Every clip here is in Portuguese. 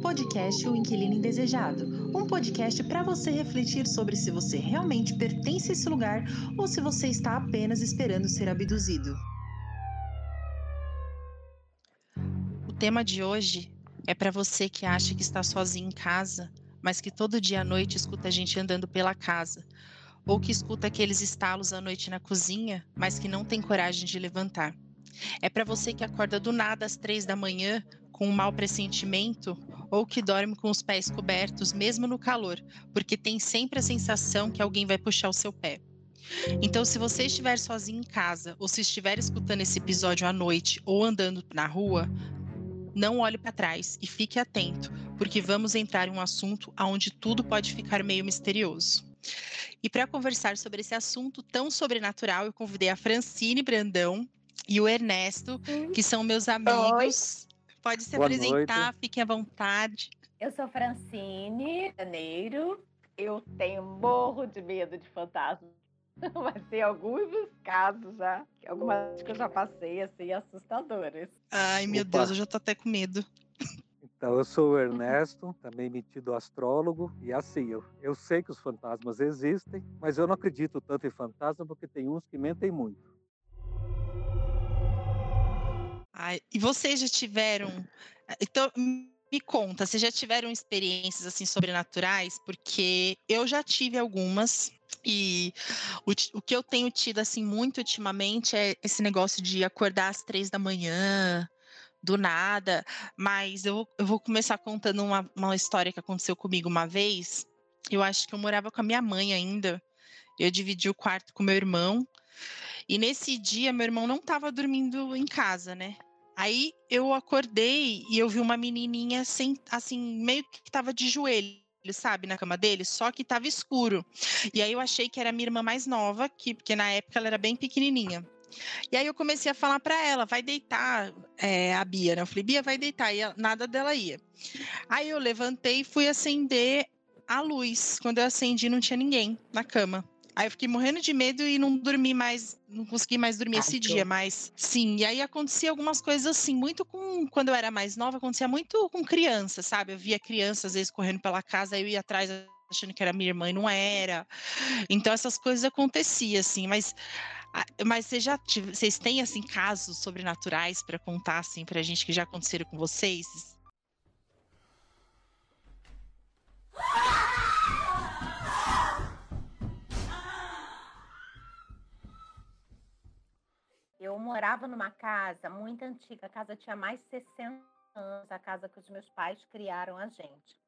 Podcast O Inquilino Indesejado, um podcast para você refletir sobre se você realmente pertence a esse lugar ou se você está apenas esperando ser abduzido. O tema de hoje é para você que acha que está sozinho em casa, mas que todo dia à noite escuta a gente andando pela casa, ou que escuta aqueles estalos à noite na cozinha, mas que não tem coragem de levantar. É para você que acorda do nada às três da manhã com um mau pressentimento ou que dorme com os pés cobertos mesmo no calor, porque tem sempre a sensação que alguém vai puxar o seu pé. Então, se você estiver sozinho em casa ou se estiver escutando esse episódio à noite ou andando na rua, não olhe para trás e fique atento, porque vamos entrar em um assunto onde tudo pode ficar meio misterioso. E para conversar sobre esse assunto tão sobrenatural, eu convidei a Francine Brandão e o Ernesto, que são meus amigos. Pode se Boa apresentar, noite. fique à vontade. Eu sou Francine Janeiro. Eu tenho morro de medo de fantasmas. Mas tem alguns casos já, algumas que eu já passei, assim, assustadoras. Ai, meu Opa. Deus, eu já tô até com medo. Então, eu sou o Ernesto, também metido astrólogo, e assim, eu, eu sei que os fantasmas existem, mas eu não acredito tanto em fantasma porque tem uns que mentem muito. Ai, e vocês já tiveram. Então, me conta, vocês já tiveram experiências assim sobrenaturais? Porque eu já tive algumas. E o, o que eu tenho tido assim muito ultimamente é esse negócio de acordar às três da manhã, do nada. Mas eu, eu vou começar contando uma, uma história que aconteceu comigo uma vez. Eu acho que eu morava com a minha mãe ainda. Eu dividi o quarto com meu irmão. E nesse dia, meu irmão não estava dormindo em casa, né? Aí eu acordei e eu vi uma menininha sem, assim, meio que estava de joelho, sabe, na cama dele, só que estava escuro. E aí eu achei que era minha irmã mais nova, que, porque na época ela era bem pequenininha. E aí eu comecei a falar para ela, vai deitar, é, a Bia, né? Eu falei, Bia, vai deitar. E nada dela ia. Aí eu levantei e fui acender a luz. Quando eu acendi, não tinha ninguém na cama. Aí eu fiquei morrendo de medo e não dormi mais, não consegui mais dormir ah, esse tô. dia, mas sim, e aí acontecia algumas coisas assim, muito com quando eu era mais nova, acontecia muito com criança, sabe? Eu via criança às vezes correndo pela casa, aí eu ia atrás achando que era minha irmã e não era. Então essas coisas aconteciam assim, mas mas vocês já vocês têm assim casos sobrenaturais para contar assim pra gente que já aconteceram com vocês? Eu morava numa casa muito antiga, a casa tinha mais de 60 anos, a casa que os meus pais criaram a gente.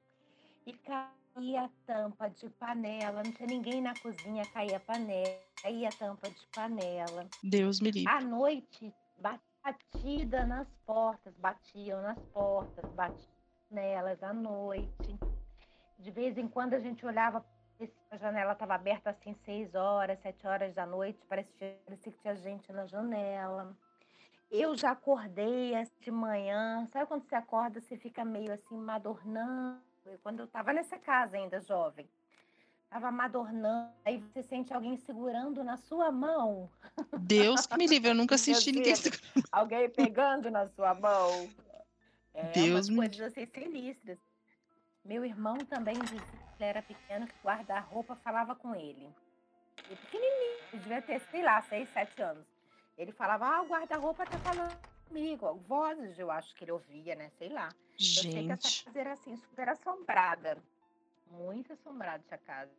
E caía tampa de panela, não tinha ninguém na cozinha, caía panela, caía tampa de panela. Deus me livre. À noite, batida nas portas, batiam nas portas, batiam nelas à noite. De vez em quando a gente olhava a janela estava aberta assim seis horas, sete horas da noite, parecia, parecia que tinha gente na janela. Eu já acordei de manhã, sabe quando você acorda, você fica meio assim madornando? Quando eu estava nessa casa ainda jovem, estava madornando, aí você sente alguém segurando na sua mão. Deus que me livre, eu nunca senti ninguém segurando. Alguém pegando na sua mão. É, Deus me... coisas assim sinistras. Meu irmão também dizia ele era pequeno, que guarda-roupa falava com ele. E pequenininho, devia ter, sei lá, seis, sete anos. Ele falava, ah, o guarda-roupa tá falando comigo. Vozes, eu acho que ele ouvia, né? Sei lá. Gente. Eu sei que essa casa era assim, super assombrada. Muito assombrada essa casa.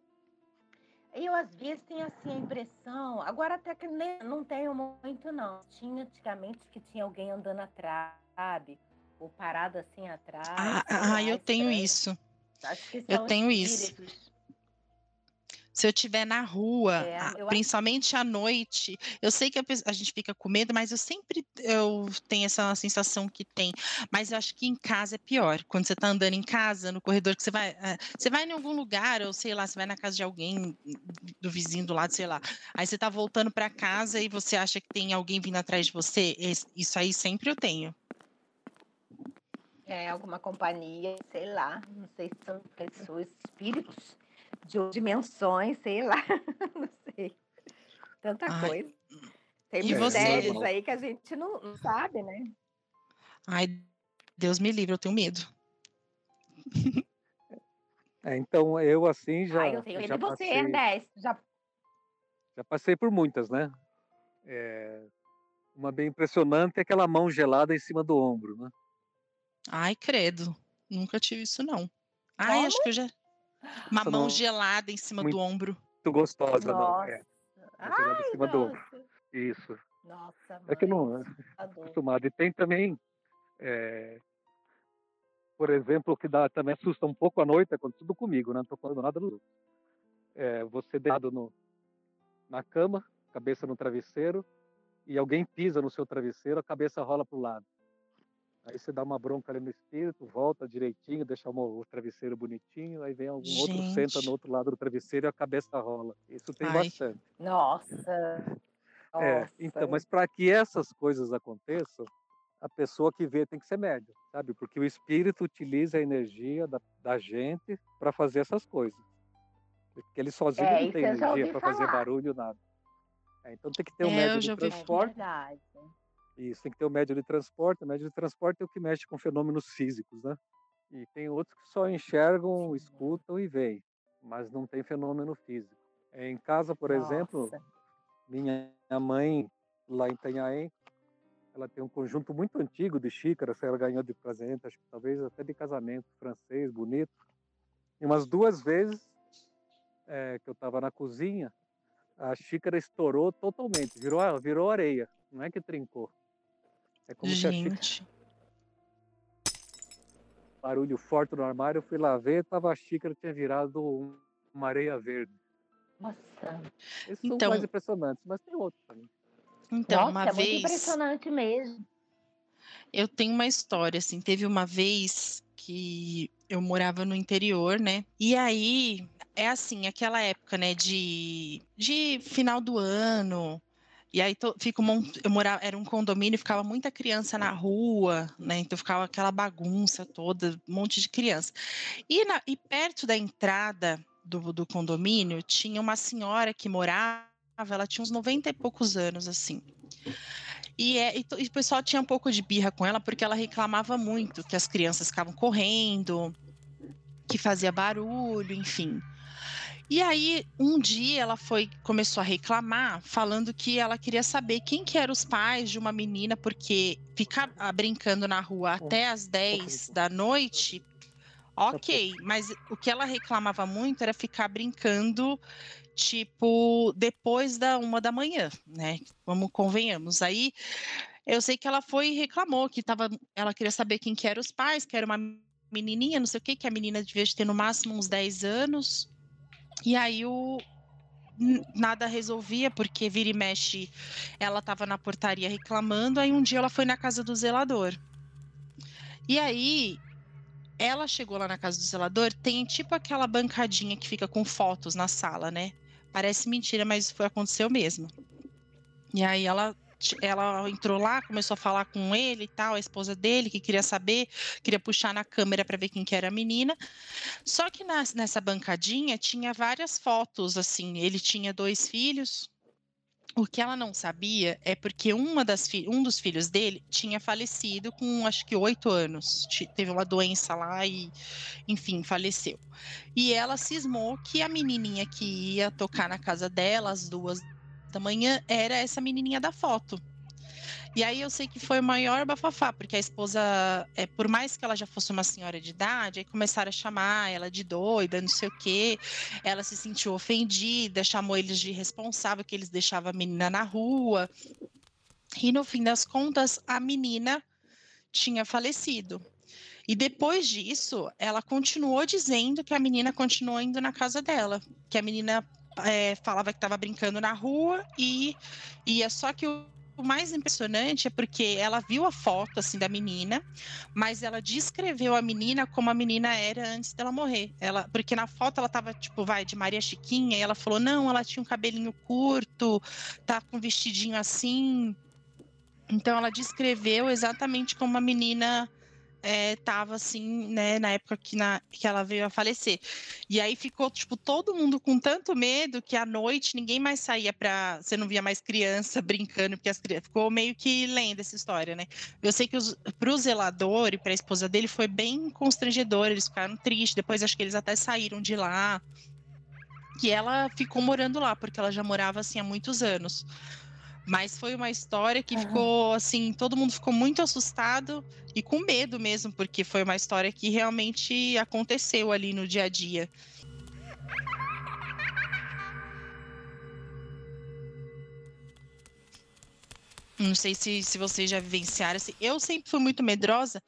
Eu, às vezes, tenho assim a impressão, agora até que nem, não tenho muito, não. Tinha antigamente que tinha alguém andando atrás, sabe? ou parado assim atrás. Ah, ah eu tenho isso. Eu tenho espíritos. isso. Se eu estiver na rua, é, principalmente acho... à noite, eu sei que a, a, gente fica com medo, mas eu sempre eu tenho essa sensação que tem. Mas eu acho que em casa é pior. Quando você está andando em casa, no corredor, que você vai. Eh, você vai em algum lugar, ou sei lá, você vai na casa de alguém, do vizinho do lado, sei lá. Aí você está voltando para casa e você acha que tem alguém vindo atrás de você. Isso aí sempre eu tenho. É, alguma companhia, sei lá, não sei se são pessoas, espíritos de dimensões, sei lá, não sei. Tanta Ai. coisa. Tem e mistérios aí que a gente não, não sabe, né? Ai, Deus me livre, eu tenho medo. É, então eu assim já. Ah, eu tenho já ele e você, Ernesto. Já... já passei por muitas, né? É, uma bem impressionante é aquela mão gelada em cima do ombro, né? Ai, credo. Nunca tive isso, não. Ai, Como? acho que eu já. Uma Nossa, mão não- gelada em cima do ombro. Muito gostosa, não. É, Ai, gelada em cima do ombro. nossa. isso. Nossa, É que eu mãe, não acostumado. E tem também, é, por exemplo, o que dá, também assusta um pouco à noite, é quando tudo comigo, né? não estou falando nada do. É, você deitado no, na cama, cabeça no travesseiro, e alguém pisa no seu travesseiro, a cabeça rola para o lado. Aí você dá uma bronca ali no espírito, volta direitinho, deixa o, travesseiro bonitinho, aí vem algum outro, senta Gente. no outro lado do travesseiro e a cabeça rola. Isso tem Ai. bastante. Nossa. É, Nossa. então, mas para que essas coisas aconteçam, a pessoa que vê tem que ser médium, sabe? Porque o espírito utiliza a energia da, da gente para fazer essas coisas. Porque ele sozinho É, não tem energia para fazer barulho, nada. É, então tem que ter um É, médium de É transporte. verdade. Isso, tem que ter o médium de transporte. O médium de transporte é o que mexe com fenômenos físicos, né? E tem outros que só enxergam, escutam e veem, mas não tem fenômeno físico. É, Em casa, por exemplo, Nossa. minha mãe, lá em Itanhaém, ela tem um conjunto muito antigo de xícaras que ela ganhou de presente, acho que talvez até de casamento francês, bonito. E umas duas vezes eh, que eu estava na cozinha, a xícara estourou totalmente, virou, virou areia, não é que trincou. É como se a xícara, Gente. barulho forte no armário, eu fui lá ver, tava a xícara tinha virado um- uma areia verde. Nossa. Esses são Então- mais impressionantes, mas tem outros também. Então, Nossa, uma é muito vez. impressionante mesmo. Eu tenho uma história, assim, teve uma vez que eu morava no interior, né? E aí, é assim, aquela época, né, de, de final do ano. E aí to, monte, eu morava, era um condomínio, ficava muita criança na rua, né? Então ficava aquela bagunça toda, um monte de criança. E, na- e perto da entrada do, do condomínio tinha uma senhora que morava, ela tinha uns 90 e poucos anos, assim. E, é, e, e o pessoal tinha um pouco de birra com ela porque ela reclamava muito que as crianças ficavam correndo, que fazia barulho, enfim. E aí, um dia ela foi, começou a reclamar, falando que ela queria saber quem que eram os pais de uma menina, porque ficar ah, brincando na rua até as 10 da noite, ok, mas o que ela reclamava muito era ficar brincando, tipo, depois da uma da manhã, né? Vamos, convenhamos. Aí, eu sei que ela foi e reclamou que tava, ela queria saber quem que eram os pais, que era uma menininha, não sei o que, que a menina devia ter no máximo uns 10 anos. E aí o nada resolvia, porque vira e mexe, ela estava na portaria reclamando, aí um dia ela foi na casa do zelador. E aí ela chegou lá na casa do zelador, tem tipo aquela bancadinha que fica com fotos na sala, né? Parece mentira, mas foi aconteceu mesmo. E aí ela ela entrou lá, começou a falar com ele e tal, a esposa dele, que queria saber, queria puxar na câmera para ver quem que era a menina. Só que nas- nessa bancadinha tinha várias fotos, assim. Ele tinha dois filhos. O que ela não sabia é porque uma das um dos filhos dele tinha falecido com acho que oito anos. Teve uma doença lá e, enfim, faleceu. E ela cismou que a menininha que ia tocar na casa dela às duas da manhã era essa menininha da foto. E aí eu sei que foi o maior bafafá, porque a esposa, é, por mais que ela já fosse uma senhora de idade, aí começaram a chamar ela de doida, não sei o quê. Ela se sentiu ofendida, chamou eles de irresponsável, que eles deixavam a menina na rua. E no fim das contas, a menina tinha falecido. E depois disso, ela continuou dizendo que a menina continuou indo na casa dela, que a menina é, falava que estava brincando na rua e ia. Só que o, o mais impressionante é porque ela viu a foto assim da menina, mas ela descreveu a menina como a menina era antes dela morrer. Ela, porque na foto ela tava tipo, vai de Maria Chiquinha e ela falou: "Não, ela tinha um cabelinho curto, tá com um vestidinho assim". Então ela descreveu exatamente como a menina estava assim, né, na época que, na, que ela veio a falecer. E aí ficou, tipo, todo mundo com tanto medo que à noite ninguém mais saía para Você não via mais criança brincando, porque as crianças. Ficou meio que lenda essa história, né? Eu sei que para o zelador e para a esposa dele foi bem constrangedor, eles ficaram tristes. Depois acho que eles até saíram de lá. E ela ficou morando lá, porque ela já morava assim há muitos anos. Mas foi uma história que uhum. ficou assim, todo mundo ficou muito assustado e com medo mesmo, porque foi uma história que realmente aconteceu ali no dia a dia. Não sei se, se vocês já vivenciaram. Assim, eu sempre fui muito medrosa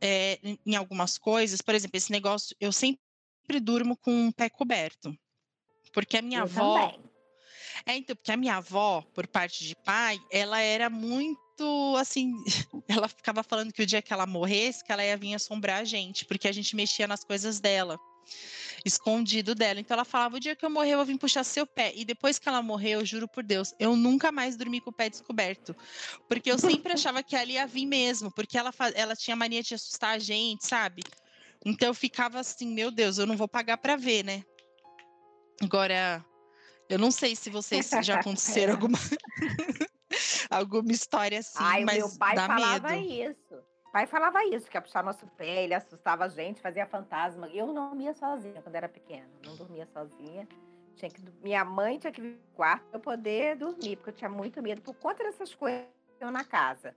é, em algumas coisas. Por exemplo, esse negócio, eu sempre durmo com o pé coberto. Porque a minha eu avó. Também. É, então, porque a minha avó, por parte de pai, ela era muito assim, ela ficava falando que o dia que ela morresse, que ela ia vir assombrar a gente, porque a gente mexia nas coisas dela, escondido dela. Então ela falava: o dia que eu morrer, eu vou vir puxar seu pé. E depois que ela morreu, eu juro por Deus, eu nunca mais dormi com o pé descoberto. Porque eu sempre achava que ela ia vir mesmo, porque ela, ela tinha mania de assustar a gente, sabe? Então eu ficava assim, meu Deus, eu não vou pagar para ver, né? Agora, eu não sei se vocês já aconteceram alguma alguma história assim, Ai, mas meu pai dá falava medo. isso. Pai falava isso, que ia puxar nosso pé, ele assustava a gente, fazia fantasma. Eu não dormia sozinha quando era pequena, não dormia sozinha. Tinha que, minha mãe tinha que vir no quarto para eu poder dormir, porque eu tinha muito medo por conta dessas coisas na casa.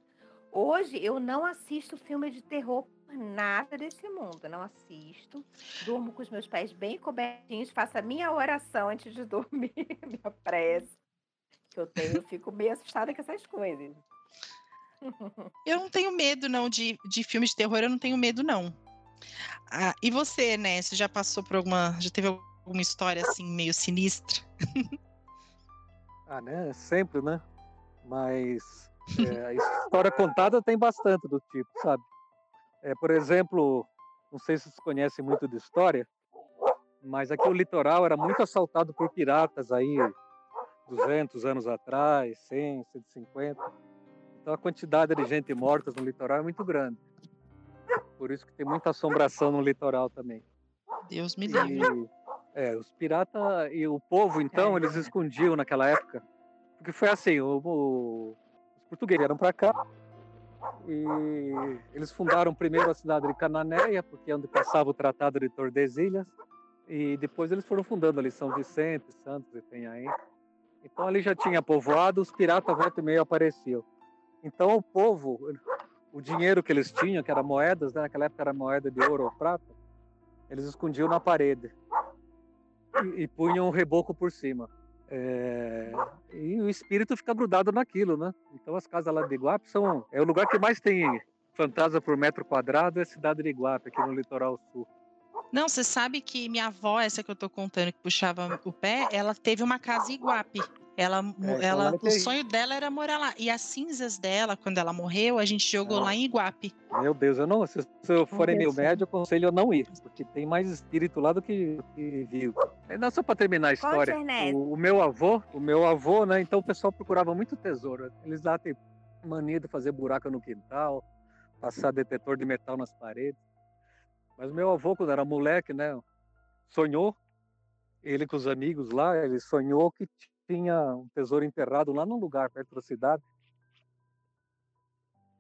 Hoje eu não assisto filme de terror nada desse mundo, não assisto. Durmo com os meus pés bem cobertinhos, faço a minha oração antes de dormir, minha prece. Que eu tenho, eu fico meio assustada com essas coisas. Eu não tenho medo, não, de, de filmes de terror, eu não tenho medo, não. Ah, e você, né? Você já passou por alguma. Já teve alguma história assim, meio sinistra? ah, né? Sempre, né? Mas é, a história contada tem bastante do tipo, sabe? É, por exemplo, não sei se vocês conhecem muito de história, mas aqui o litoral era muito assaltado por piratas aí 200 anos atrás, 100, 150. Então a quantidade de gente morta no litoral é muito grande. Por isso que tem muita assombração no litoral também. Deus me livre. É, os piratas e o povo, então, eles escondiam naquela época. Porque foi assim, o, o, os portugueses vieram para cá, e eles fundaram primeiro a cidade de Cananéia, porque é onde passava o Tratado de Tordesilhas, e depois eles foram fundando ali São Vicente, Santos e Penhaém. Então ali já tinha povoado, os piratas volta e meio apareciam. Então o povo, o dinheiro que eles tinham, que era moedas, né? naquela época era moeda de ouro ou prata, eles escondiam na parede e, e punham um reboco por cima. É, e o espírito fica grudado naquilo, né? Então as casas lá de Iguape são é o lugar que mais tem fantasma por metro quadrado é a cidade de Iguape aqui no litoral sul. Não, você sabe que minha avó, essa que eu tô contando que puxava o pé, ela teve uma casa em Iguape. Ela, é, ela, o sonho dela era morar lá. E as cinzas dela, quando ela morreu, a gente jogou lá em Iguape. Meu Deus, eu não. Se, se eu for em meu médio, eu aconselho eu não ir, porque tem mais espírito lá do que, que vivo. Não, só para terminar a história. O, o, meu avô, o meu avô, né? Então o pessoal procurava muito tesouro. Eles lá têm mania de fazer buraco no quintal, passar detetor de metal nas paredes. Mas meu avô, quando era moleque, né? Sonhou, ele com os amigos lá, ele sonhou que tinha um tesouro enterrado lá num lugar perto da cidade.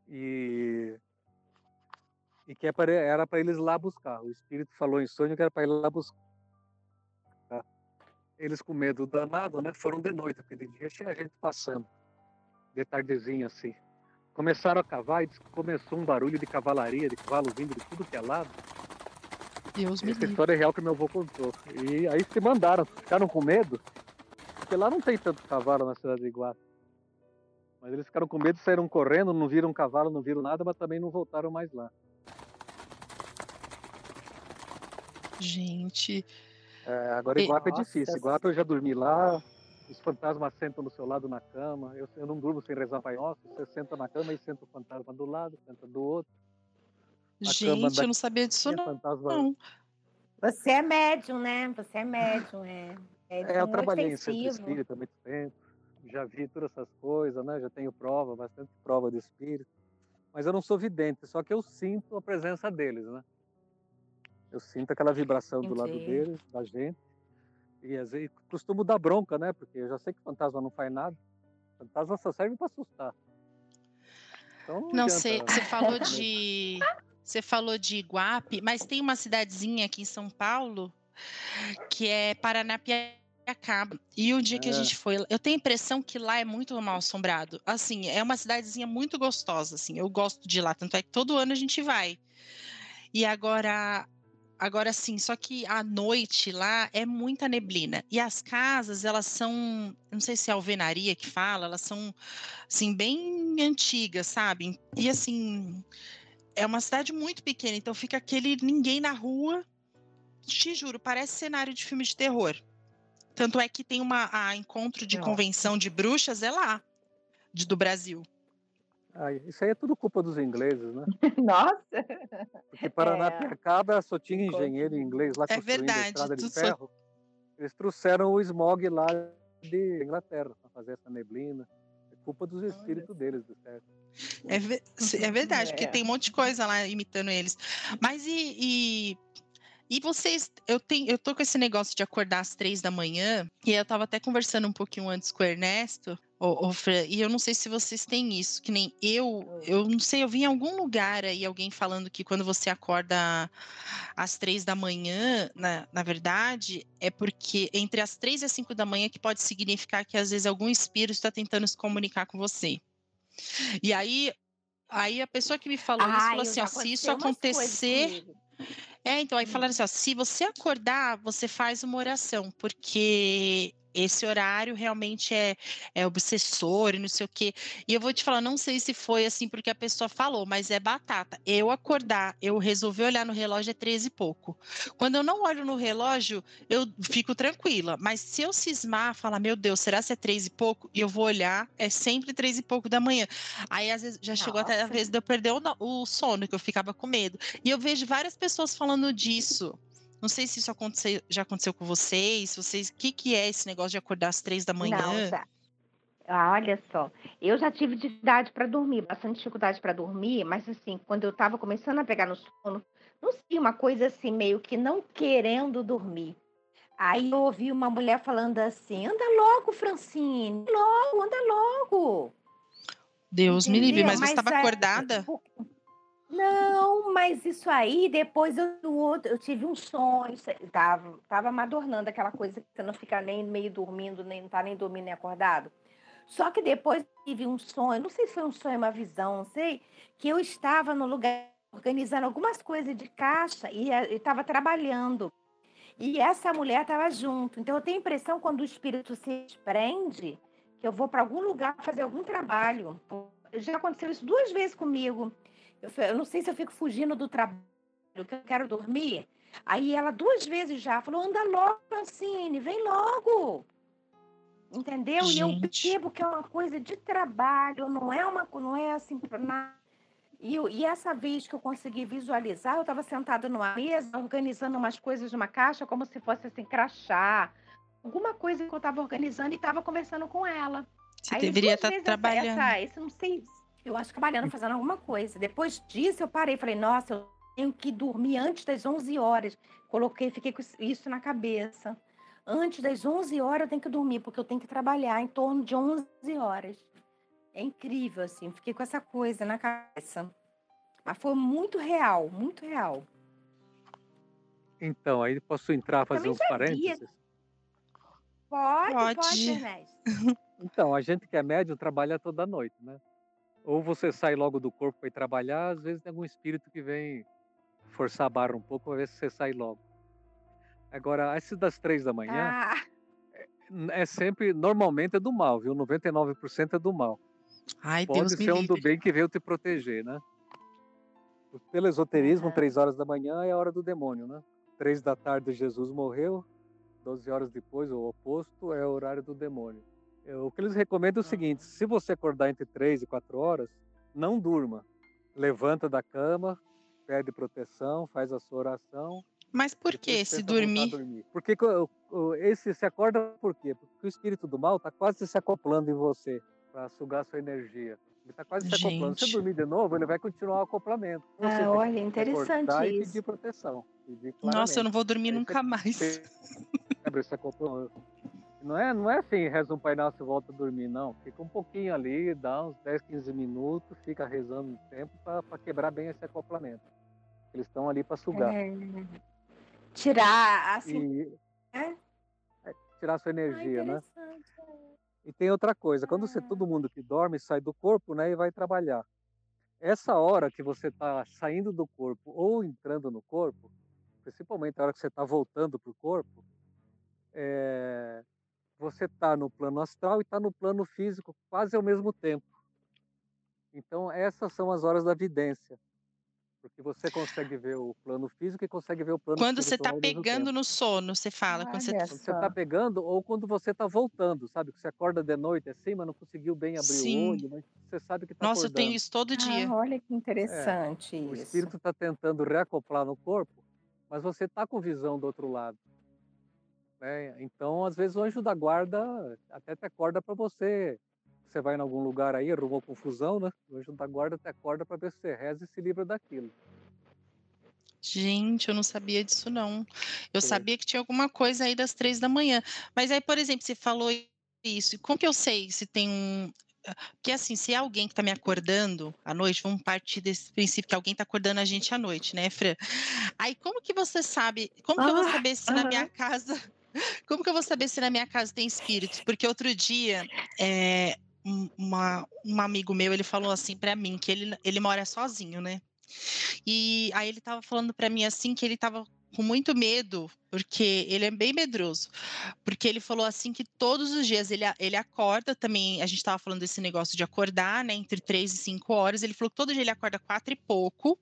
E, e que é era para eles lá buscar. O espírito falou em sonho que era para ir lá buscar. Eles com medo danado, né? Foram de noite, porque de dia tinha gente passando, de tardezinho assim. Começaram a cavar e começou um barulho de cavalaria, de cavalo vindo de tudo que é lado. Deus Essa me história é real que meu avô contou. E aí se mandaram, ficaram com medo porque lá não tem tanto cavalo na cidade de Iguape. Mas eles ficaram com medo, saíram correndo, não viram cavalo, não viram nada, mas também não voltaram mais lá. Gente. É, agora Iguape é difícil. Iguape eu já dormi lá, os fantasmas sentam do seu lado na cama. Eu, eu não durmo sem rezar Pai Nosso. Você senta na cama e senta o fantasma do lado, senta do outro. A Gente, eu não sabia disso não. Fantasma... não. Você é médium, né? Você é médium, é. É, é eu trabalhei em centro espírita há muito tempo, já vi todas essas coisas, né? Já tenho prova, bastante prova de espírito. mas eu não sou vidente, só que eu sinto a presença deles, né? Eu sinto aquela vibração do lado deles, da gente. E às vezes costumo dar bronca, né? Porque eu já sei que fantasma não faz nada. Fantasma só serve para assustar. Então, não, sei, você falou de você falou de Iguape, mas tem uma cidadezinha aqui em São Paulo que é Paranapiacaba. E o dia é. que a gente foi, eu tenho a impressão que lá é muito mal assombrado. Assim, é uma cidadezinha muito gostosa, assim. Eu gosto de lá, tanto é que todo ano a gente vai. E agora Agora sim, só que à noite lá é muita neblina. E as casas, elas são, não sei se é alvenaria que fala, elas são assim bem antigas, sabe? E assim, é uma cidade muito pequena, então fica aquele ninguém na rua. Te juro, parece cenário de filme de terror. Tanto é que tem uma a encontro de convenção de bruxas é lá, de, do Brasil. Ah, isso aí é tudo culpa dos ingleses, né? Nossa! Porque Paranapiacaba é. só tinha engenheiro inglês lá é construindo verdade, a estrada de ferro. Só... Eles trouxeram o smog lá de Inglaterra para fazer essa neblina. É culpa dos espíritos deles, do certo. É, é verdade, é. porque tem um monte de coisa lá imitando eles. Mas e, e, e, vocês, eu tenho, eu tô com esse negócio de acordar às três da manhã, e eu tava até conversando um pouquinho antes com o Ernesto, Fran, e eu não sei se vocês têm isso, que nem eu, eu não sei, eu vi em algum lugar aí alguém falando que quando você acorda às três da manhã, na, na verdade, é porque entre as três e as cinco da manhã que pode significar que às vezes algum espírito está tentando se comunicar com você. E aí, aí a pessoa que me falou isso falou assim, ó, se isso acontecer... É, então aí falaram assim, ó, se você acordar, você faz uma oração, porque esse horário realmente é, é obsessor e não sei o quê. E eu vou te falar, não sei se foi assim porque a pessoa falou, mas é batata. Eu acordar, eu resolvi olhar no relógio é 13 e pouco. Quando eu não olho no relógio, eu fico tranquila. Mas se eu cismar, falar, meu Deus, será que é 3 e pouco? E eu vou olhar, é sempre 3 e pouco da manhã. Aí às vezes já Nossa. chegou até a vez de eu perder o, o sono, que eu ficava com medo. E eu vejo várias pessoas falando disso. Não sei se isso aconteceu, já aconteceu com vocês. Vocês, o que, que é esse negócio de acordar às três da manhã? Não, já. Ah, olha só, eu já tive dificuldade para dormir, bastante dificuldade para dormir, mas assim, quando eu estava começando a pegar no sono, não sei, uma coisa assim, meio que não querendo dormir. Aí eu ouvi uma mulher falando assim: anda logo, Francine, logo, anda logo. Deus Entendeu? me livre, mas, mas você estava é, acordada? Não, mas isso aí, depois eu, outro, eu tive um sonho, tava, tava madornando aquela coisa que você não fica nem meio dormindo, nem não tá nem dormindo nem acordado. Só que depois tive um sonho, não sei se foi um sonho, uma visão, não sei, que eu estava no lugar organizando algumas coisas de caixa e estava trabalhando. E essa mulher estava junto. Então eu tenho a impressão quando o espírito se prende, que eu vou para algum lugar fazer algum trabalho. Já aconteceu isso duas vezes comigo. Eu, eu não sei se eu fico fugindo do trabalho, que eu quero dormir. Aí ela duas vezes já falou: anda logo, Francine, vem logo. Entendeu? Gente. E eu percebo que é uma coisa de trabalho, não é uma não é assim para nada. E, e, essa vez que eu consegui visualizar, eu estava sentada numa mesa, organizando umas coisas numa caixa, como se fosse assim, crachá, alguma coisa que eu estava organizando e estava conversando com ela. Você Aí, deveria estar tá trabalhando. Essa, esse, não sei eu acho trabalhando, fazendo alguma coisa. Depois disso, eu parei, falei, nossa, eu tenho que dormir antes das 11 horas. Coloquei, fiquei com isso na cabeça. Antes das 11 horas eu tenho que dormir, porque eu tenho que trabalhar em torno de 11 horas. É incrível, assim, fiquei com essa coisa na cabeça. Mas foi muito real, muito real. Então, aí posso entrar, fazer uns parênteses? Pode, pode, pode Ernesto. Então, a gente que é médio trabalha toda noite, né? Ou você sai logo do corpo para ir trabalhar, às vezes tem algum espírito que vem forçar a barra um pouco para ver se você sai logo. Agora, esse das três da manhã ah. é, é, sempre, normalmente é do mal, viu? 99% é do mal. Ai, Pode Deus ser um do bem que veio te proteger, né? Pelo esoterismo, três horas da manhã é a hora do demônio, né? Três da tarde Jesus morreu, 12 horas depois, o oposto, é o horário do demônio. O que eles recomendam é o seguinte: se você acordar entre 3 e 4 horas, não durma. Levanta da cama, pede proteção, faz a sua oração. Mas por que se dormir? dormir? Porque esse se acorda por quê? Porque o espírito do mal está quase se acoplando em você para sugar sua energia. Ele está quase se acoplando. Se você dormir de novo, ele vai continuar o acoplamento. Você ah, olha, interessante isso. E pedir proteção. Pedir Nossa, eu não vou dormir Aí nunca mais. Quebra esse acoplamento. Não é, não é assim, reza um Pai Nosso e volta a dormir, não. Fica um pouquinho ali, dá uns 10, 15 minutos, fica rezando um tempo para quebrar bem esse acoplamento. Eles estão ali para sugar. É... Tirar, assim. E... É? É, tirar sua energia, né? E tem outra coisa, quando você, todo mundo que dorme sai do corpo, né, e vai trabalhar. Essa hora que você está saindo do corpo ou entrando no corpo, principalmente a hora que você está voltando para o corpo, é, você está no plano astral e está no plano físico quase ao mesmo tempo. Então essas são as horas da vidência. Porque você consegue ver o plano físico e consegue ver o plano Quando você está pegando no sono, você fala. quando você está pegando ou quando você está voltando, sabe? Que você acorda de noite assim, mas não conseguiu bem abrir Sim. o olho, mas você sabe que está Nossa, acordando. eu tenho isso todo dia. Ah, olha que interessante é, isso. O espírito está tentando reacoplar no corpo, mas você está com visão do outro lado. Né? Então, às vezes, o anjo da guarda até te acorda para você você vai em algum lugar aí, arrumou confusão, né? O anjo da guarda até acorda para ver se você reza e se livra daquilo. Gente, eu não sabia disso, não. Eu sabia que tinha alguma coisa aí das três da manhã. Mas aí, por exemplo, você falou isso. Como que eu sei se tem um. Porque assim, se é alguém que está me acordando à noite, vamos partir desse princípio que alguém está acordando a gente à noite, né, Fran? Aí como que você sabe? Como que eu vou ah, saber se na minha casa. Como que eu vou saber se na minha casa tem espíritos? Porque outro dia é, uma, um amigo meu, ele falou assim para mim que ele, ele mora sozinho, né? E aí ele tava falando para mim assim que ele tava com muito medo, porque ele é bem medroso. Porque ele falou assim que todos os dias ele, ele acorda também. A gente estava falando desse negócio de acordar, né? Entre três e cinco horas. Ele falou que todo dia ele acorda quatro e pouco,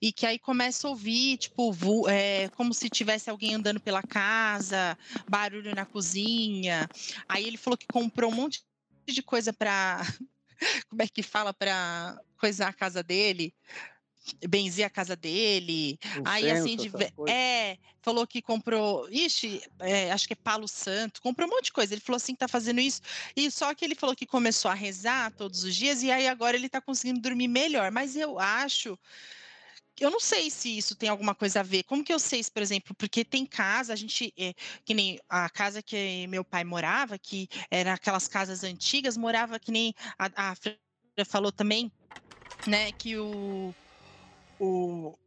e que aí começa a ouvir, tipo, é, como se tivesse alguém andando pela casa, barulho na cozinha. Aí ele falou que comprou um monte de coisa para. Como é que fala? Para coisar a casa dele benzer a casa dele. Incenso, aí assim, de, é, falou que comprou, ixi, é, acho que é Palo Santo, comprou um monte de coisa. Ele falou assim que tá fazendo isso. E só que ele falou que começou a rezar todos os dias e aí agora ele tá conseguindo dormir melhor. Mas eu acho eu não sei se isso tem alguma coisa a ver. Como que eu sei por exemplo? Porque tem casa, a gente, é, que nem a casa que meu pai morava, que era aquelas casas antigas, morava que nem a, a Fran falou também, né, que o, o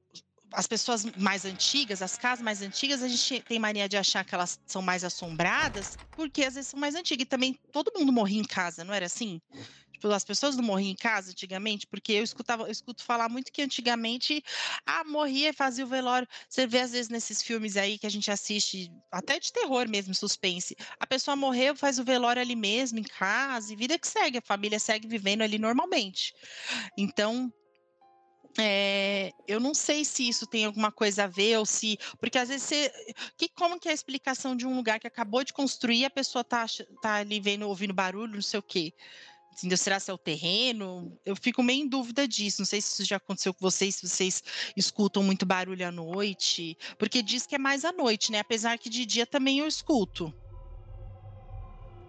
as pessoas mais antigas, as casas mais antigas, a gente tem mania de achar que elas são mais assombradas, porque às vezes são mais antigas. E também todo mundo morria em casa, não era assim? Tipo, as pessoas não morriam em casa antigamente, porque eu escutava, eu escuto falar muito que antigamente, ah, morria e fazia o velório. Você vê às vezes nesses filmes aí que a gente assiste, até de terror mesmo, suspense. A pessoa morreu, faz o velório ali mesmo, em casa, e vida que segue, a família segue vivendo ali normalmente. Então, é, eu não sei se isso tem alguma coisa a ver ou se. Porque às vezes você. Que, como que é a explicação de um lugar que acabou de construir a pessoa tá, tá ali vendo, ouvindo barulho, não sei o quê? Entendeu? Será se é o terreno? Eu fico meio em dúvida disso. Não sei se isso já aconteceu com vocês, se vocês escutam muito barulho à noite. Porque diz que é mais à noite, né? Apesar que de dia também eu escuto.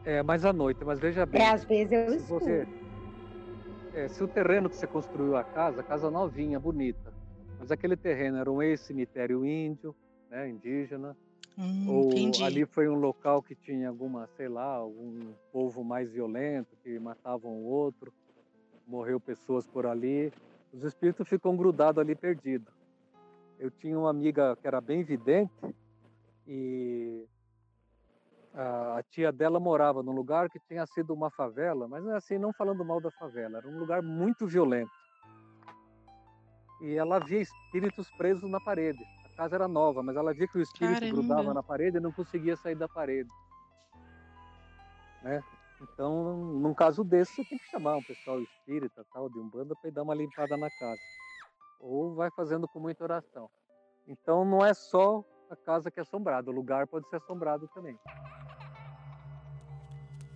É, mais à noite, mas veja bem. É, às vezes eu escuto. Você, é, se o terreno que você construiu a casa, casa novinha, bonita, mas aquele terreno era um ex-cemitério índio, né, indígena, Hum, Ou entendi. ali foi um local que tinha alguma, sei lá, algum povo mais violento que matavam o outro, morreu pessoas por ali. Os espíritos ficam grudados ali perdidos. Eu tinha uma amiga que era bem vidente e a, tia dela morava num lugar que tinha sido uma favela, mas assim, não falando mal da favela, era um lugar muito violento. E ela via espíritos presos na parede casa era nova, mas ela via que o espírito Caramba. grudava na parede e não conseguia sair da parede. Né? Então, num caso desse, você tem que chamar um pessoal espírita, tal, de umbanda, para dar uma limpada na casa. Ou vai fazendo com muita oração. Então, não é só a casa que é assombrada, o lugar pode ser assombrado também.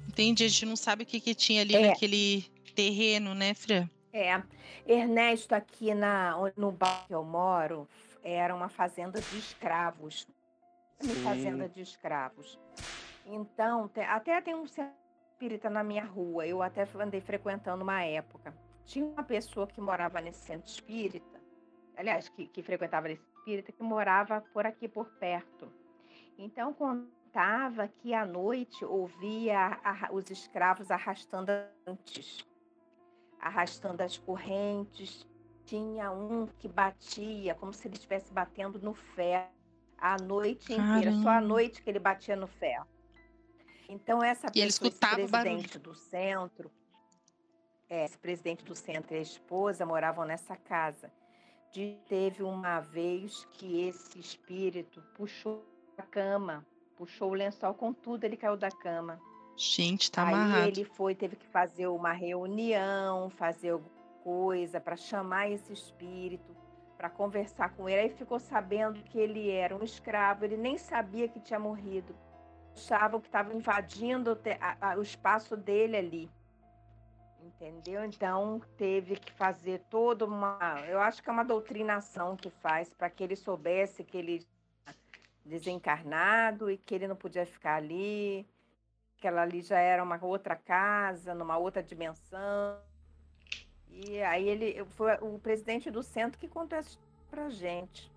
Entendi, a gente não sabe o que, que tinha ali é. naquele terreno, né, Fran? É, Ernesto, aqui na, no bairro que eu moro, era uma fazenda de escravos. Uma fazenda de escravos. Então, até tem um espírita na minha rua. Eu até andei frequentando uma época. tinha uma pessoa que morava nesse centro espírita, aliás, que, que frequentava esse espírita, que morava por aqui por perto. Então contava que à noite ouvia a, os escravos arrastando antes, arrastando as correntes. Tinha um que batia, como se ele estivesse batendo no ferro a noite inteira, só à noite que ele batia no ferro. Então, essa e pessoa, esse presidente do centro, é, esse presidente do centro e a esposa moravam nessa casa. De, teve uma vez que esse espírito puxou a cama, puxou o lençol com tudo, ele caiu da cama. Gente, tá Aí amarrado. ele foi, teve que fazer uma reunião, fazer alguma coisa para chamar esse espírito para conversar com ele. Aí ficou sabendo que ele era um escravo, ele nem sabia que tinha morrido. Achava que estava invadindo o espaço dele ali. Entendeu? Então teve que fazer toda uma. Eu acho que é uma doutrinação que faz para que ele soubesse que ele desencarnado e que ele não podia ficar ali, que ela ali já era uma outra casa, numa outra dimensão. E aí ele foi o presidente do centro que contou essa pra gente.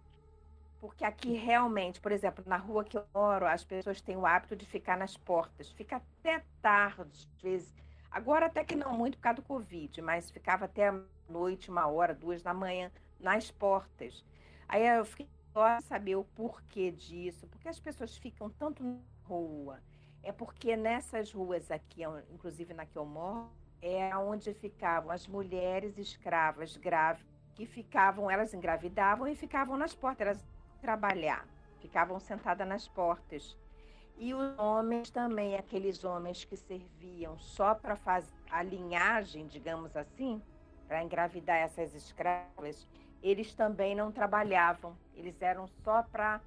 Porque aqui realmente, por exemplo, na rua que eu moro, as pessoas têm o hábito de ficar nas portas. Fica até tarde, às vezes. Agora até que não muito por causa do Covid, mas ficava até noite, uma hora, duas da manhã, nas portas. Aí eu fiquei só saber o porquê disso, porque as pessoas ficam tanto na rua. É porque nessas ruas aqui, inclusive na que eu moro, é onde ficavam as mulheres escravas grávidas que ficavam, elas engravidavam e ficavam nas portas, elas trabalhar, ficavam sentadas nas portas. E os homens também, aqueles homens que serviam só para fazer a linhagem, digamos assim, para engravidar essas escravas, eles também não trabalhavam, eles eram só para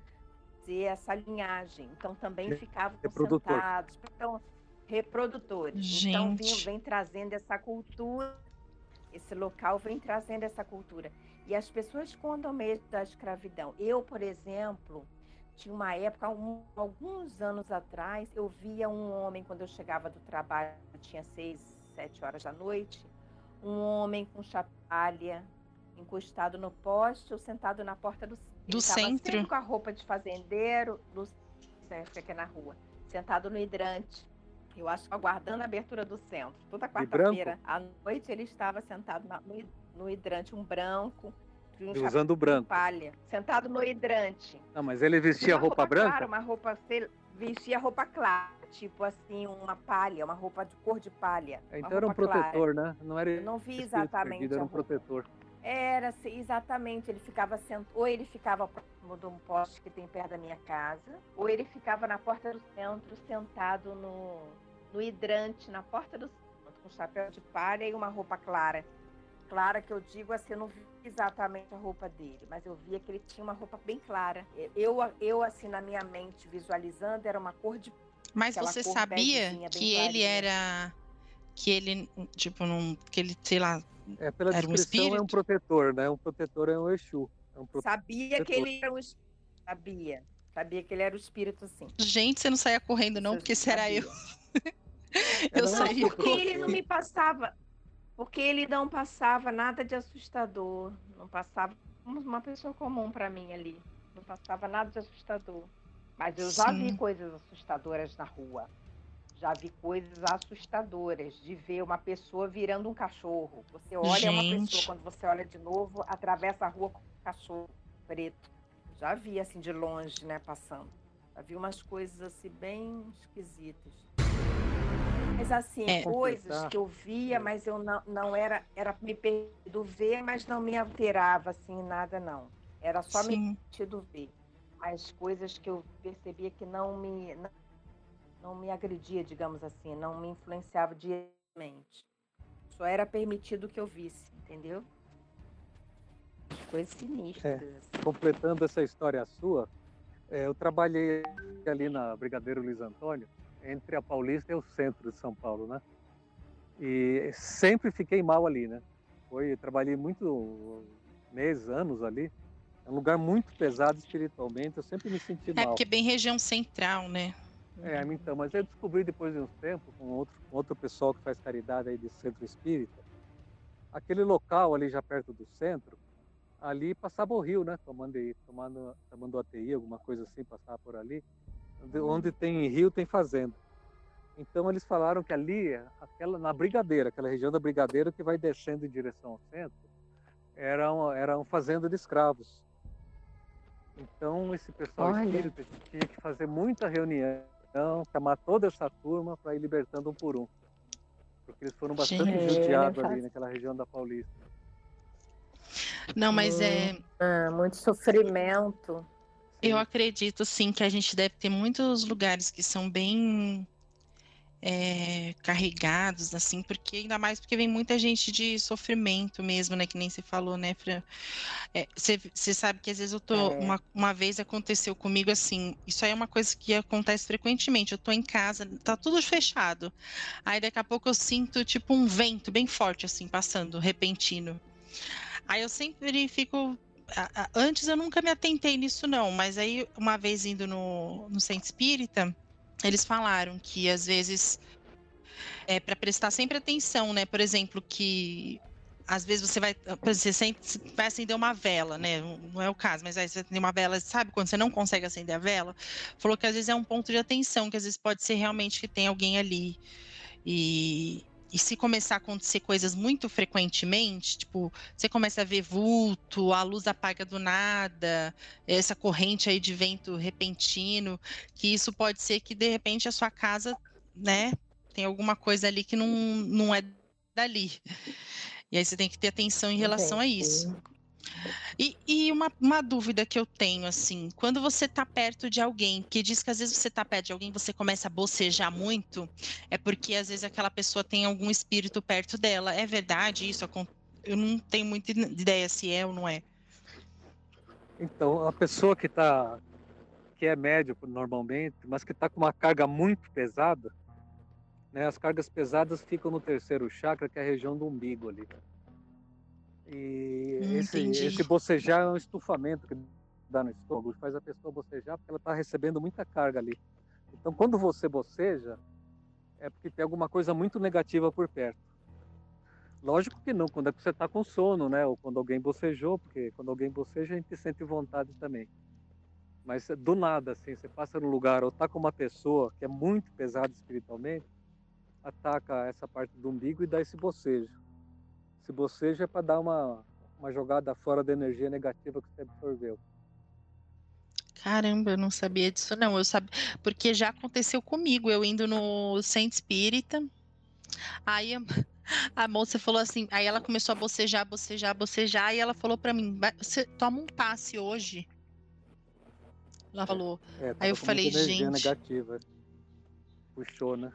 fazer essa linhagem. Então também ficavam Reprodutor. sentados. Então, reprodutores. Gente. Então vem, vem trazendo essa cultura, esse local vem trazendo essa cultura. E as pessoas contam mesmo da escravidão. Eu, por exemplo, tinha uma época, um, alguns anos atrás, eu via um homem, quando eu chegava do trabalho, tinha seis, sete horas da noite, um homem com chapalha, encostado no poste ou sentado na porta do, do centro. com a roupa de fazendeiro, do centro, aqui na rua, sentado no hidrante. Eu acho que aguardando a abertura do centro. Toda quarta-feira à noite ele estava sentado na, no, no, hidrante, um branco. Um usando o branco. Palha, sentado no hidrante. Não, mas ele vestia roupa, roupa branca? Claro, uma roupa. Vestia roupa clara, tipo assim, uma palha, uma roupa de cor de palha. Então era um protetor, clara. né? Não era. Eu não vi exatamente. Perdido, era um protetor. Era, exatamente. Ele ficava sent... ou ele ficava próximo de um poste que tem perto da minha casa, ou ele ficava na porta do centro, sentado no, no hidrante, na porta do centro, com chapéu de palha e uma roupa clara. Clara que eu digo assim, não vi exatamente a roupa dele, mas eu via que ele tinha uma roupa bem clara. Eu, eu assim, na minha mente, visualizando, era uma cor de. Mas você sabia que ele era. Que ele, tipo, não. Que ele, sei lá, é, pela era um é um protetor, né? Um protetor é um Exu. É um Sabia que ele era um Sabia. Sabia que ele era o espírito, sim. Gente, você não saía correndo, não, porque se era eu. eu saía Porque ele não me passava. Porque ele não passava nada de assustador. Não passava uma pessoa comum para mim ali. Não passava nada de assustador. Mas eu já sim. vi coisas assustadoras na rua já vi coisas assustadoras de ver uma pessoa virando um cachorro. Você olha Gente. uma pessoa, quando você olha de novo, atravessa a rua com um cachorro preto. Já vi assim de longe, né, passando. Já vi umas coisas assim bem esquisitas. Mas assim, é. coisas que eu via, mas eu não, não era, era me permitido ver, mas não me alterava assim nada não. Era só Sim. me permitido ver. Mas coisas que eu percebia que não me não não me agredia, digamos assim, não me influenciava diretamente. Só era permitido que eu visse, entendeu? Coisas sinistras. É, assim. completando essa história sua, é, eu trabalhei ali na Brigadeiro Luiz Antônio, entre a Paulista e o centro de São Paulo, né? E sempre fiquei mal ali, né? Foi, trabalhei muito meses, anos ali. É um lugar muito pesado espiritualmente, eu sempre me senti é, mal. É porque é bem região central, né? É, então, mas eu descobri depois de uns tempos, com outro, com outro pessoal que faz caridade aí de centro espírita, aquele local ali já perto do centro, ali passava o rio, né? Tomando, tomando, tomando ATI, alguma coisa assim, passava por ali. Onde, tem rio, tem fazenda. Então eles falaram que ali, aquela, na Brigadeira, aquela região da Brigadeira que vai descendo em direção ao centro, era uma, era uma fazenda de escravos. Então esse pessoal Olha. espírita tinha que fazer muita reunião, chamar toda essa turma para ir libertando um por um. Porque eles foram bastante Gente, judiados ali naquela região da Paulista. Não, mas é. Hum, ah, muito sofrimento. Eu acredito sim que a gente deve ter muitos lugares que são bem é, carregados, assim, porque ainda mais porque vem muita gente de sofrimento mesmo, né? Que nem você falou, né, Fran? Você é, sabe que às vezes eu tô. É. Uma, uma vez aconteceu comigo assim, isso aí é uma coisa que acontece frequentemente. Eu tô em casa, tá tudo fechado. Aí daqui a pouco eu sinto tipo um vento bem forte, assim, passando, repentino. Aí eu sempre fico antes eu nunca me atentei nisso não, mas aí uma vez indo no, no centro espírita, eles falaram que às vezes é para prestar sempre atenção, né? Por exemplo, que às vezes você vai, você vai acender uma vela, né? Não é o caso, mas aí você acender uma vela, sabe quando você não consegue acender a vela? Falou que às vezes é um ponto de atenção, que às vezes pode ser realmente que tem alguém ali. E, e se começar a acontecer coisas muito frequentemente, tipo, você começa a ver vulto, a luz apaga do nada, essa corrente aí de vento repentino, que isso pode ser que de repente a sua casa, né, tem alguma coisa ali que não, não é dali. E aí você tem que ter atenção em relação a isso. E, e uma, uma, dúvida que eu tenho, assim, quando você tá perto de alguém, que diz que às vezes você tá perto de alguém, você começa a bocejar muito, é porque às vezes aquela pessoa tem algum espírito perto dela. É verdade isso? Eu não tenho muita ideia se é ou não é. Então, a pessoa que tá que é médico normalmente, mas que está com uma carga muito pesada, né? As cargas pesadas ficam no terceiro chakra, que é a região do umbigo ali. E hum, esse, esse, bocejar é um estufamento que dá no estômago, faz a pessoa bocejar porque ela está recebendo muita carga ali. Então, quando você boceja, é porque tem alguma coisa muito negativa por perto. Lógico que não, quando é que você está com sono, né? Ou quando alguém bocejou, porque quando alguém boceja, a gente sente vontade também. Mas do nada, assim, você passa num lugar ou está com uma pessoa que é muito pesada espiritualmente, ataca essa parte do umbigo e dá esse bocejo. Se boceja é para dar uma, uma jogada fora da energia negativa que você absorveu. Caramba, eu não sabia disso não. Eu sabia, porque já aconteceu comigo, eu indo no centro espírita. Aí a, moça falou assim, aí ela começou a bocejar, bocejar, bocejar, e ela falou para mim, você toma um passe hoje. Ela falou. É, aí eu falei, gente. negativa. Puxou, né?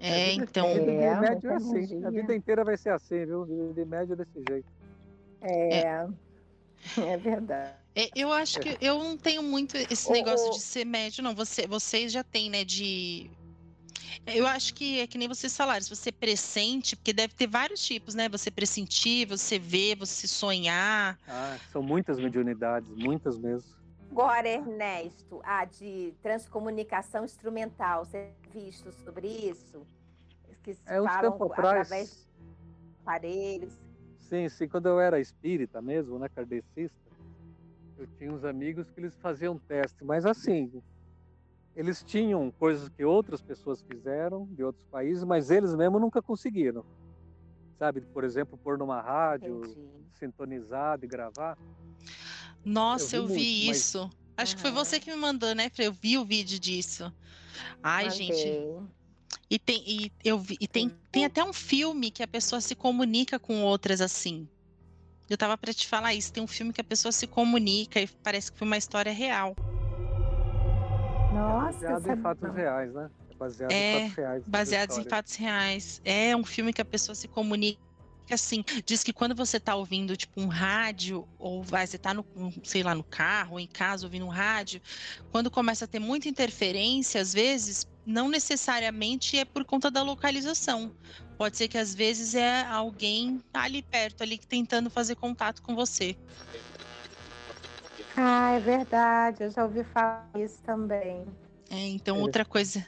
É, então. Vida de é, médio é assim. A vida inteira vai ser assim, viu? Vida de médio é desse jeito. É. É, é verdade. É, eu acho que eu não tenho muito esse negócio de ser médio, não. Você, vocês já têm, né? De. Eu acho que é que nem vocês falaram, se você pressente, porque deve ter vários tipos, né? Você pressentir, você ver, você sonhar. Ah, são muitas mediunidades, muitas mesmo. Agora, Ernesto, a de transcomunicação instrumental, você visto sobre isso? Que se é, falam tempo atrás... através de aparelhos. Sim, sim. Quando eu era espírita mesmo, né, kardecista, eu tinha uns amigos que eles faziam teste, mas assim, eles tinham coisas que outras pessoas fizeram de outros países, mas eles mesmo nunca conseguiram. Sabe, por exemplo, pôr numa rádio, Entendi. sintonizar e gravar. Nossa, eu vi, eu vi muito, isso. Mas... Acho uhum. que foi você que me mandou, né? Eu vi o vídeo disso. Ai, Mandei. gente. E tem, e, eu vi, e tem, tem até um filme que a pessoa se comunica com outras assim. Eu tava para te falar isso. Tem um filme que a pessoa se comunica e parece que foi uma história real. Nossa, baseado em fatos reais, né? Baseado é, em fatos reais. Baseados em fatos reais. É um filme que a pessoa se comunica assim, diz que quando você tá ouvindo, tipo, um rádio, ou vai, você tá no, sei lá, no carro, ou em casa ouvindo um rádio, quando começa a ter muita interferência, às vezes, não necessariamente é por conta da localização. Pode ser que às vezes é alguém ali perto, ali tentando fazer contato com você. Ah, é verdade, eu já ouvi falar isso também. É, então outra coisa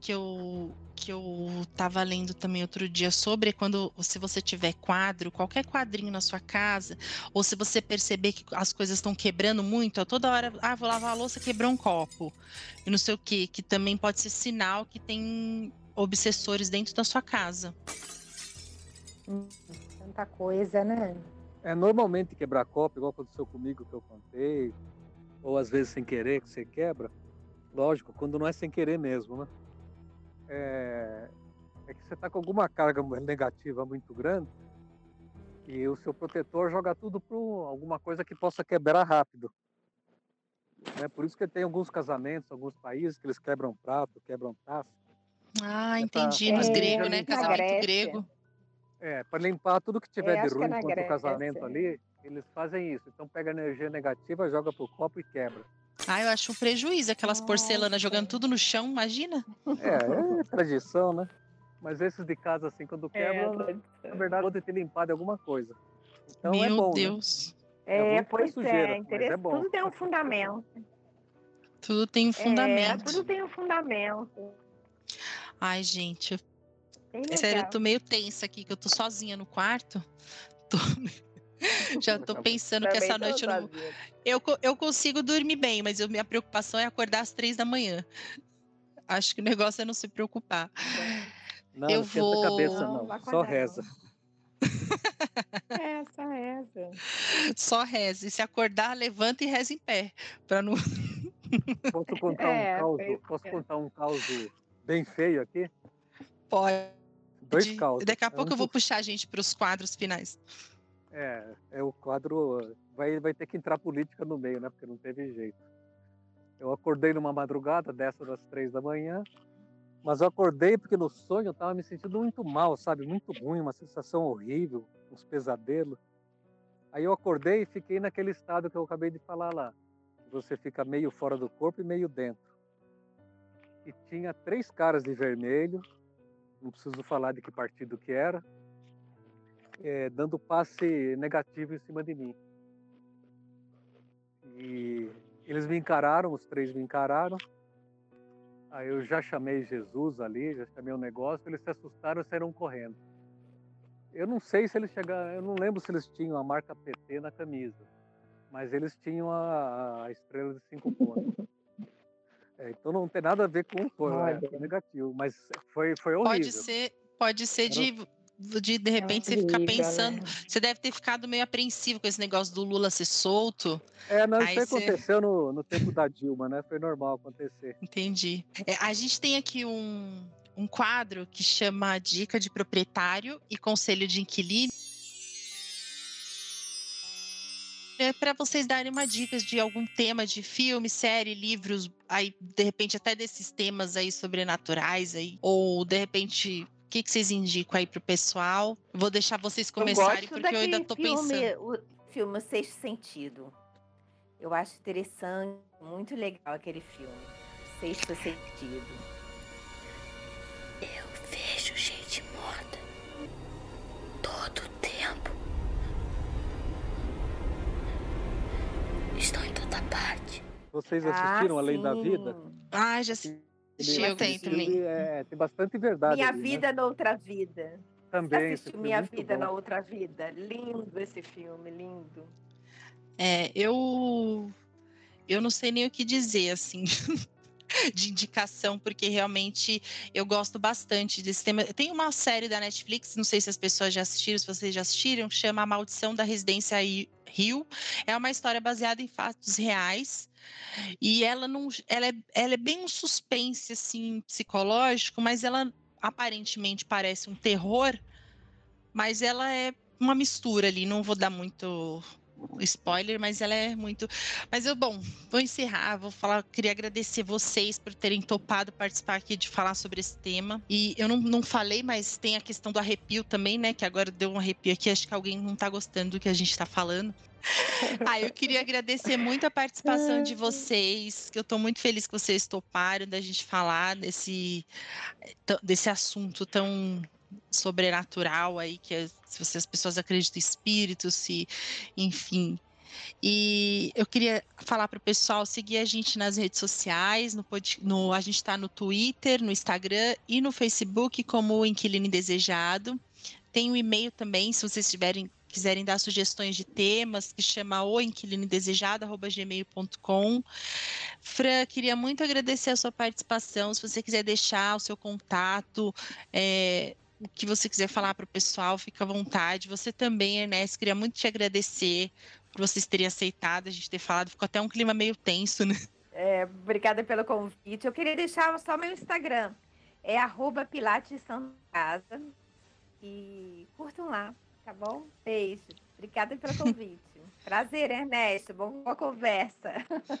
que eu que eu estava lendo também outro dia sobre é quando, se você tiver quadro, qualquer quadrinho na sua casa, ou se você perceber que as coisas estão quebrando muito, a toda hora, ah, vou lavar a louça, quebrou um copo, e não sei o que, que também pode ser sinal que tem obsessores dentro da sua casa. Hum, tanta coisa, né? É normalmente quebrar copo, igual aconteceu comigo que eu contei, ou às vezes sem querer que você quebra. Lógico, quando não é sem querer mesmo, né? É, é que você está com alguma carga negativa muito grande e o seu protetor joga tudo para alguma coisa que possa quebrar rápido. É por isso que tem alguns casamentos, alguns países que eles quebram prato, quebram taça. Ah, entendi. Nos é, gregos, né? Casamento grego. É, para limpar tudo que tiver é, de ruim enquanto o casamento ali, eles fazem isso. Então pega energia negativa, joga pro copo e quebra. Ah, eu acho um prejuízo aquelas porcelanas jogando tudo no chão, imagina? É, é tradição, né? Mas esses de casa, assim, quando quebra, é, na verdade, pode ter limpado alguma coisa. Então Meu é bom, né? Deus. Né? É, pois sujeira, é, interessante. É bom. Tudo tem um fundamento. Tudo tem um fundamento. É, tudo tem um fundamento. Ai, gente. Sério, eu tô meio tensa aqui, que eu tô sozinha no quarto. Tô... Já tô pensando que essa noite eu não. Eu, eu consigo dormir bem, mas eu, minha preocupação é acordar às três da manhã. Acho que o negócio é não se preocupar. Não, eu não vou. cabeça, não. não só reza. É, só reza. Só reza. E se acordar, levanta e reza em pé. Pra não. Posso contar é, um caos? Posso contar um caos bem feio aqui? Pode. Dois causos. Daqui a pouco eu vou puxar a gente para os quadros finais. É, é o quadro vai, vai ter que entrar política no meio, né? Porque não teve jeito. Eu acordei numa madrugada dessa das três da manhã, mas eu acordei porque no sonho eu estava me sentindo muito mal, sabe? Muito ruim, uma sensação horrível, uns pesadelos. Aí eu acordei e fiquei naquele estado que eu acabei de falar lá. Você fica meio fora do corpo e meio dentro. E tinha três caras de vermelho, não preciso falar de que partido que era, é, dando passe negativo em cima de mim. E eles me encararam, os três me encararam. Aí eu já chamei Jesus ali, já chamei o um negócio, eles se assustaram e saíram correndo. Eu não sei se eles chegaram, eu não lembro se eles tinham a marca PT na camisa, mas eles tinham a, a estrela de cinco pontos. É, então não tem nada a ver com o é, negativo, mas foi, foi horrível. Pode ser, pode ser de de de repente é você ficar pensando, né? você deve ter ficado meio apreensivo com esse negócio do Lula ser solto. É, não, isso você... aconteceu no, no tempo da Dilma, né? Foi normal acontecer. Entendi. É, a gente tem aqui um, um quadro que chama Dica de Proprietário e Conselho de Inquilino. É para vocês darem uma dicas de algum tema de filme, série, livros, aí de repente até desses temas aí sobrenaturais aí, ou de repente que, que vocês indicam aí pro pessoal? Vou deixar vocês começarem, porque eu ainda tô filme, pensando. O filme Sexto Sentido. Eu acho interessante, muito legal aquele filme. Sexto Sentido. Eu vejo gente morta todo o tempo. Estão em toda parte. Vocês assistiram ah, Além da Vida? Ah, já assisti. Ele, tem também. É, tem bastante verdade. Minha ali, né? vida né? na outra vida. Também. Assistiu Minha é Vida bom. na Outra Vida. Lindo esse filme, lindo. É, eu eu não sei nem o que dizer assim. de indicação, porque realmente eu gosto bastante desse tema. Tem uma série da Netflix, não sei se as pessoas já assistiram, se vocês já assistiram, que chama A Maldição da Residência Rio. É uma história baseada em fatos reais. E ela não, ela é, ela é bem um suspense assim psicológico, mas ela aparentemente parece um terror, mas ela é uma mistura ali. Não vou dar muito spoiler, mas ela é muito. Mas eu, bom, vou encerrar, vou falar, queria agradecer vocês por terem topado participar aqui de falar sobre esse tema. E eu não, não falei, mas tem a questão do arrepio também, né? Que agora deu um arrepio aqui, acho que alguém não tá gostando do que a gente tá falando. ah, eu queria agradecer muito a participação de vocês, que eu estou muito feliz que vocês toparam da gente falar desse, desse assunto tão sobrenatural aí, que se as pessoas acreditam em espíritos, se, enfim, E eu queria falar para o pessoal seguir a gente nas redes sociais, no, no a gente está no Twitter, no Instagram e no Facebook como Inquilino Indesejado. Tem o um e-mail também, se vocês tiverem quiserem dar sugestões de temas, que chama o inquilinodesejado@gmail.com. Fran, queria muito agradecer a sua participação. Se você quiser deixar o seu contato, é, o que você quiser falar para o pessoal, fica à vontade. Você também, Ernesto, queria muito te agradecer por vocês terem aceitado, a gente ter falado. Ficou até um clima meio tenso, né? É, obrigada pelo convite. Eu queria deixar só meu Instagram. É arroba Pilates Santa Casa. E curtam lá, tá bom? Beijo. Obrigada pelo convite. Prazer, Ernesto. Boa conversa.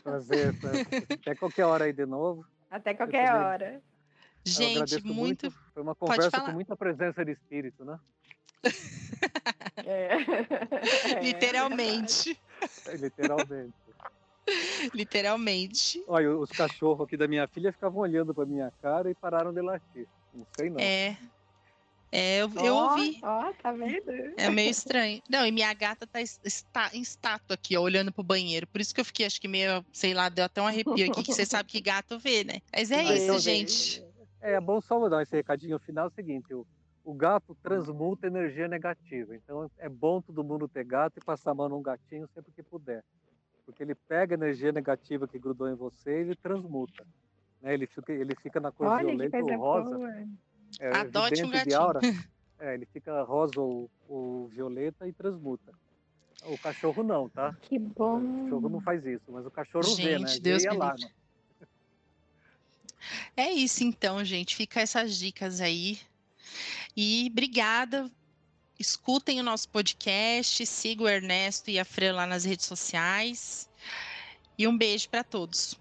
Prazer. Até qualquer hora aí de novo. Até qualquer hora. Gente, muito... muito... Foi uma conversa com muita presença de espírito, né? É. Literalmente. É, literalmente. Literalmente. Olha, os cachorros aqui da minha filha ficavam olhando para minha cara e pararam de latir. Não sei não. É. É, eu, oh, eu ouvi. Ó, oh, tá vendo? É meio estranho. Não, e minha gata tá está, em estátua aqui, ó, olhando pro banheiro. Por isso que eu fiquei, acho que meio, sei lá, deu até um arrepio aqui, que você sabe que gato vê, né? Mas é isso, gente. É, é bom só dar esse recadinho final. É o seguinte, o, o gato transmuta energia negativa. Então é bom todo mundo ter gato e passar a mão num gatinho sempre que puder. Porque ele pega a energia negativa que grudou em você e ele transmuta. Né? Ele, fica, ele fica na cor Olha, violeta ou rosa. Boa. É, Adote um gatinho. Aura, é, ele fica rosa ou, ou, violeta e transmuta. O cachorro não, tá? Que bom. O cachorro não faz isso, mas o cachorro gente, vê, né? Deus me lá, né? É isso então, gente. Fica essas dicas aí. E obrigada. Escutem o nosso podcast, sigam o Ernesto e a Fran lá nas redes sociais. E um beijo para todos.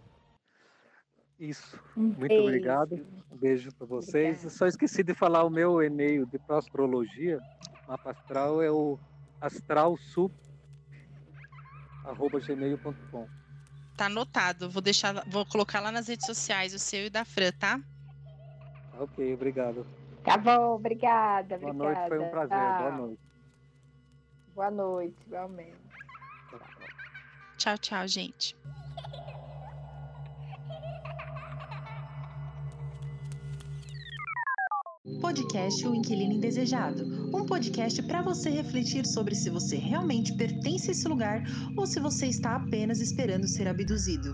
Isso. Um Muito beijo. obrigado. Um beijo para vocês. Obrigada. Só esqueci de falar o meu e-mail de astrologia. Mapa astral é o astralsup@gmail.com. Tá anotado. Vou deixar, vou colocar lá nas redes sociais o seu e da Fran, tá? Ok, obrigado. Tá bom, obrigada. Boa obrigada. noite, foi um prazer. Boa noite. Boa noite, igualmente. Tchau, tchau, gente. Podcast O Inquilino Indesejado, um podcast para você refletir sobre se você realmente pertence a esse lugar ou se você está apenas esperando ser abduzido.